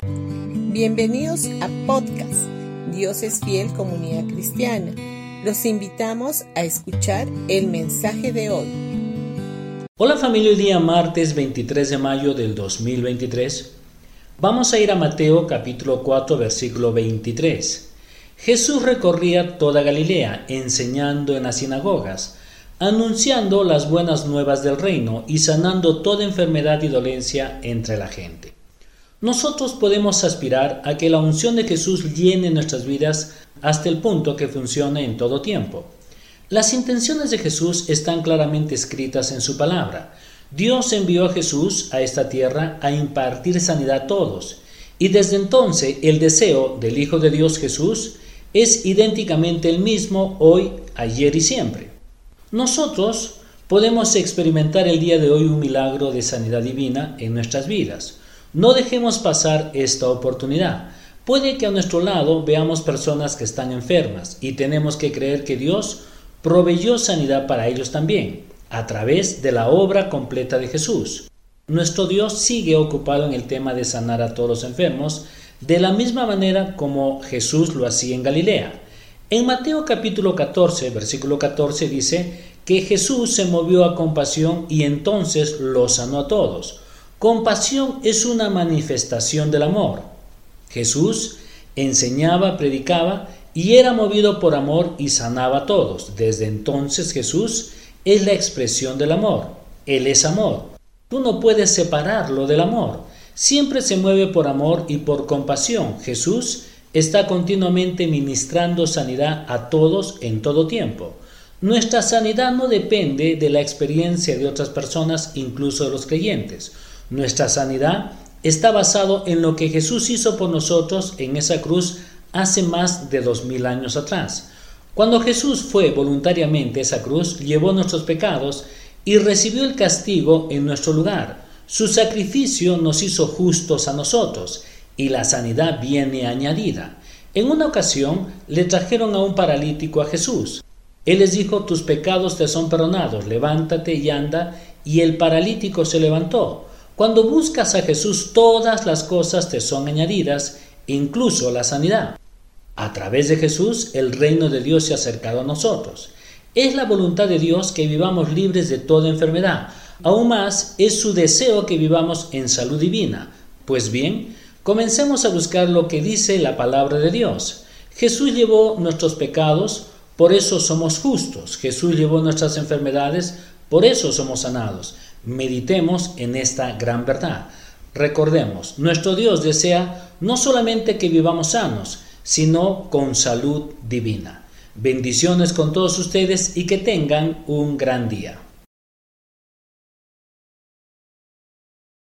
Bienvenidos a podcast Dios es fiel comunidad cristiana. Los invitamos a escuchar el mensaje de hoy. Hola familia, hoy día martes 23 de mayo del 2023. Vamos a ir a Mateo capítulo 4 versículo 23. Jesús recorría toda Galilea, enseñando en las sinagogas, anunciando las buenas nuevas del reino y sanando toda enfermedad y dolencia entre la gente. Nosotros podemos aspirar a que la unción de Jesús llene nuestras vidas hasta el punto que funcione en todo tiempo. Las intenciones de Jesús están claramente escritas en su palabra. Dios envió a Jesús a esta tierra a impartir sanidad a todos, y desde entonces el deseo del Hijo de Dios Jesús es idénticamente el mismo hoy, ayer y siempre. Nosotros podemos experimentar el día de hoy un milagro de sanidad divina en nuestras vidas. No dejemos pasar esta oportunidad. Puede que a nuestro lado veamos personas que están enfermas y tenemos que creer que Dios proveyó sanidad para ellos también, a través de la obra completa de Jesús. Nuestro Dios sigue ocupado en el tema de sanar a todos los enfermos, de la misma manera como Jesús lo hacía en Galilea. En Mateo capítulo 14, versículo 14 dice que Jesús se movió a compasión y entonces los sanó a todos. Compasión es una manifestación del amor. Jesús enseñaba, predicaba y era movido por amor y sanaba a todos. Desde entonces Jesús es la expresión del amor. Él es amor. Tú no puedes separarlo del amor. Siempre se mueve por amor y por compasión. Jesús está continuamente ministrando sanidad a todos en todo tiempo. Nuestra sanidad no depende de la experiencia de otras personas, incluso de los creyentes. Nuestra sanidad está basado en lo que Jesús hizo por nosotros en esa cruz hace más de dos mil años atrás. Cuando Jesús fue voluntariamente a esa cruz, llevó nuestros pecados y recibió el castigo en nuestro lugar. Su sacrificio nos hizo justos a nosotros y la sanidad viene añadida. En una ocasión le trajeron a un paralítico a Jesús. Él les dijo, tus pecados te son perdonados, levántate y anda, y el paralítico se levantó. Cuando buscas a Jesús, todas las cosas te son añadidas, incluso la sanidad. A través de Jesús, el reino de Dios se ha acercado a nosotros. Es la voluntad de Dios que vivamos libres de toda enfermedad. Aún más, es su deseo que vivamos en salud divina. Pues bien, comencemos a buscar lo que dice la palabra de Dios. Jesús llevó nuestros pecados, por eso somos justos. Jesús llevó nuestras enfermedades, por eso somos sanados. Meditemos en esta gran verdad. Recordemos, nuestro Dios desea no solamente que vivamos sanos, sino con salud divina. Bendiciones con todos ustedes y que tengan un gran día.